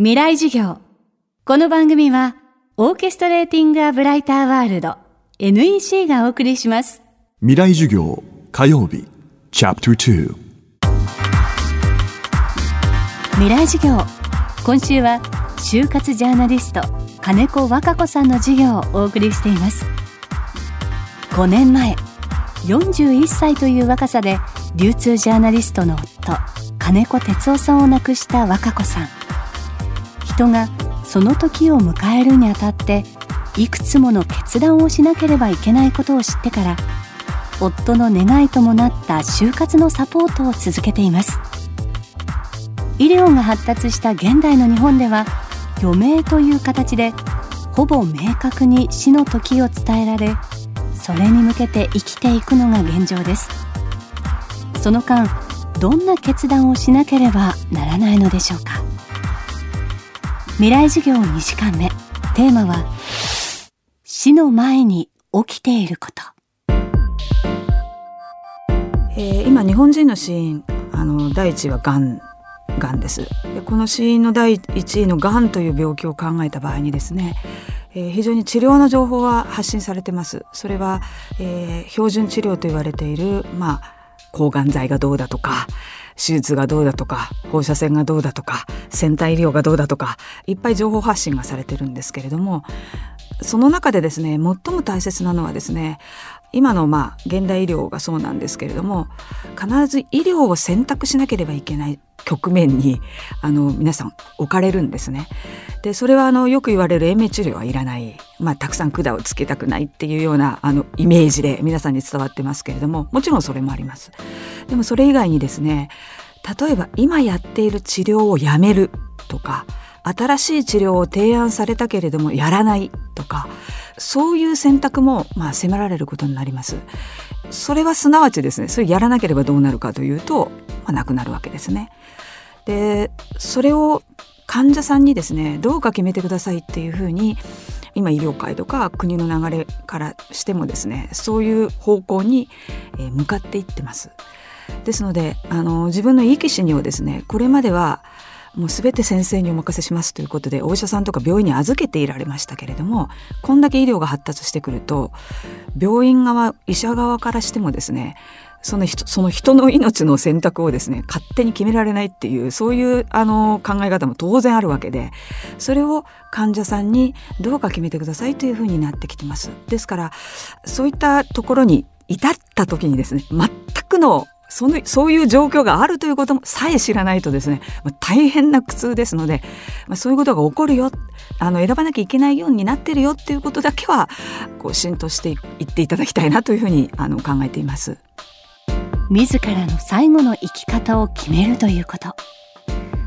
未来授業。この番組は、オーケストレーティング・ア・ブライター・ワールド NEC がお送りします。未来授業火曜日チャプター未来授業。今週は、就活ジャーナリスト、金子和歌子さんの授業をお送りしています。5年前、41歳という若さで、流通ジャーナリストの夫、金子哲夫さんを亡くした和歌子さん。人がその時を迎えるにあたっていくつもの決断をしなければいけないことを知ってから夫の願いともなった就活のサポートを続けています。医療が発達した現代の日本では余命という形でほぼ明確に死の時を伝えられそれに向けて生きていくのが現状です。その間どんな決断をしなければならないのでしょうか。未来授業2時間目。テーマは死の前に起きていること、えー、今日本人の死因あの第一はがんがんです。でこの死因の第一位のがんという病気を考えた場合にですねえー、非常に治療の情報は発信されてます。それは、えー、標準治療と言われているまあ抗がん剤がどうだとか手術がどうだとか放射線がどうだとか先端医療がどうだとかいっぱい情報発信がされてるんですけれどもその中でですね最も大切なのはですね今のまあ現代医療がそうなんですけれども必ず医療を選択しなければいけない局面にあの皆さん置かれるんですね。でそれはあのよく言われる延命治療はいらない、まあ、たくさん管をつけたくないっていうようなあのイメージで皆さんに伝わってますけれどももちろんそれもあります。でもそれ以外にですね例えば今やっている治療をやめるとか新しい治療を提案されたけれどもやらないとかそういう選択もまあ迫られることになります。それはすなわちですねそれやらなければどうなるかというと、まあ、なくなるわけですね。でそれを患者さんにですねどうか決めてくださいっていうふうに今医療界とか国の流れからしてもですねそういう方向に向かっていってます。ですのであの自分のいい気にをですねこれまではもう全て先生にお任せしますということでお医者さんとか病院に預けていられましたけれどもこんだけ医療が発達してくると病院側医者側からしてもですねその人その人の命の選択をですね勝手に決められないっていうそういうあの考え方も当然あるわけでそれを患者さんにどうか決めてくださいというふうになってきてます。ですからそういったところに至った時にですね全くのそのそういう状況があるということもさえ知らないとですね、まあ、大変な苦痛ですので、まあ、そういうことが起こるよあの選ばなきゃいけないようになってるよっていうことだけはこう浸透していっていただきたいなというふうにあの考えています。自らの最後の生き方を決めるということ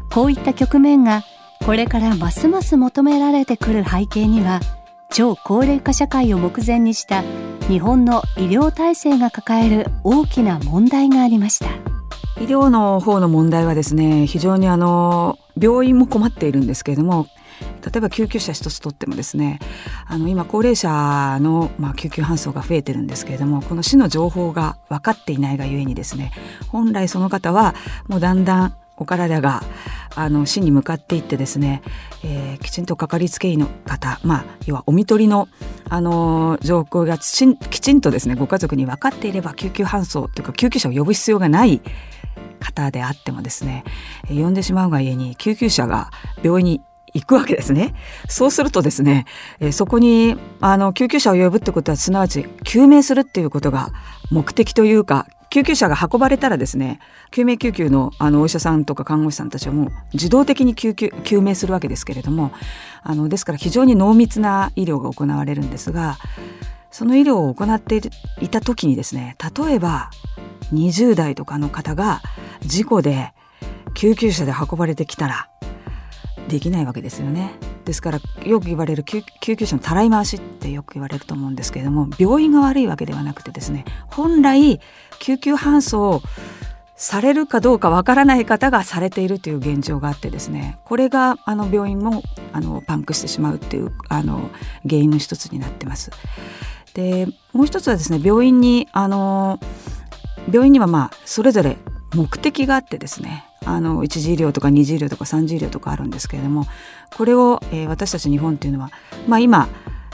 こういった局面がこれからますます求められてくる背景には超高齢化社会を目前にした日本の医療体制が抱える大きな問題がありました。医療の方の問題はですね非常にあの病院も困っているんですけれども例えば救急車一つとってもですねあの今高齢者の、まあ、救急搬送が増えてるんですけれどもこの死の情報が分かっていないがゆえにですね本来その方はもうだんだんお体があの死に向かっていってですね、えー、きちんとかかりつけ医の方、まあ、要はお見取りの、あの、状況がきちんとですねご家族に分かっていれば救急搬送というか救急車を呼ぶ必要がない方であってもですね呼んでしまうがゆえに救急車が病院に行くわけですね。そうするとですね、えそこにあの救急車を呼ぶってことはすなわち救命するっていうことが目的というか救急車が運ばれたらですね救命救急のあのお医者さんとか看護師さんたちはもう自動的に救急救命するわけですけれどもあのですから非常に濃密な医療が行われるんですがその医療を行っていた時にですね例えば20代とかの方が事故で救急車で運ばれてきたらできないわけですよね。ですからよく言われる救急車のたらい回しってよく言われると思うんですけれども病院が悪いわけではなくてですね本来救急搬送されるかどうかわからない方がされているという現状があってですねこれがあの病院もあのパンクしてしまうっていうあの原因の一つになってます。でもう一つはですね病院にあの病院にはまあそれぞれ目的があってですねあの一次医療とか二次医療とか三次医療とかあるんですけれどもこれを、えー、私たち日本っていうのは、まあ、今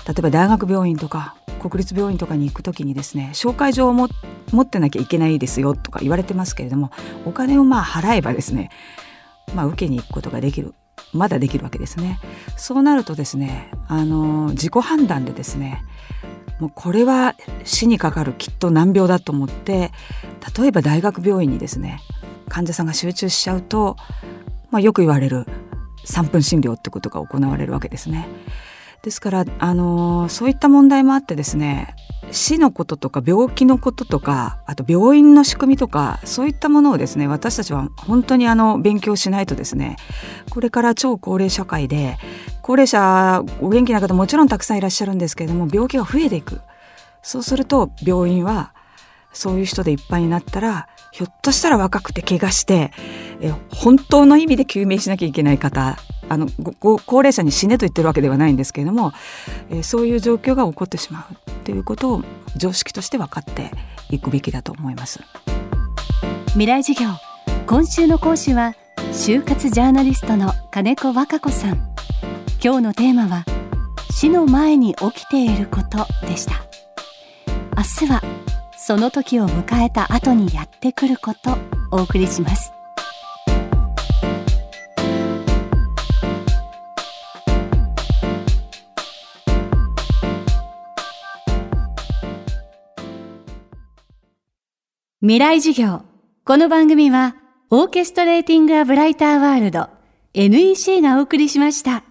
例えば大学病院とか国立病院とかに行く時にですね紹介状を持ってなきゃいけないですよとか言われてますけれどもお金をまあ払えばですね、まあ、受けに行くことができるまだできるわけですね。そうなるとですねあの自己判断でですねもうこれは死にかかるきっと難病だと思って例えば大学病院にですね患者さんが集中しちゃうと、まあ、よく言われる3分診療ってことが行われるわけですね。ですから、あのそういった問題もあってですね死のこととか病気のこととかあと病院の仕組みとかそういったものをですね私たちは本当にあの勉強しないとですねこれから超高齢社会で高齢者お元気な方もちろんたくさんいらっしゃるんですけれども病気が増えていくそうすると病院はそういう人でいっぱいになったらひょっとしたら若くて怪我してえ本当の意味で救命しなきゃいけない方あのご高齢者に死ねと言ってるわけではないんですけれども、えそういう状況が起こってしまうっていうことを常識として分かっていくべきだと思います。未来授業。今週の講師は就活ジャーナリストの金子和歌子さん。今日のテーマは死の前に起きていることでした。明日はその時を迎えた後にやってくることお送りします未来授業この番組はオーケストレーティング・ア・ブライター・ワールド NEC がお送りしました。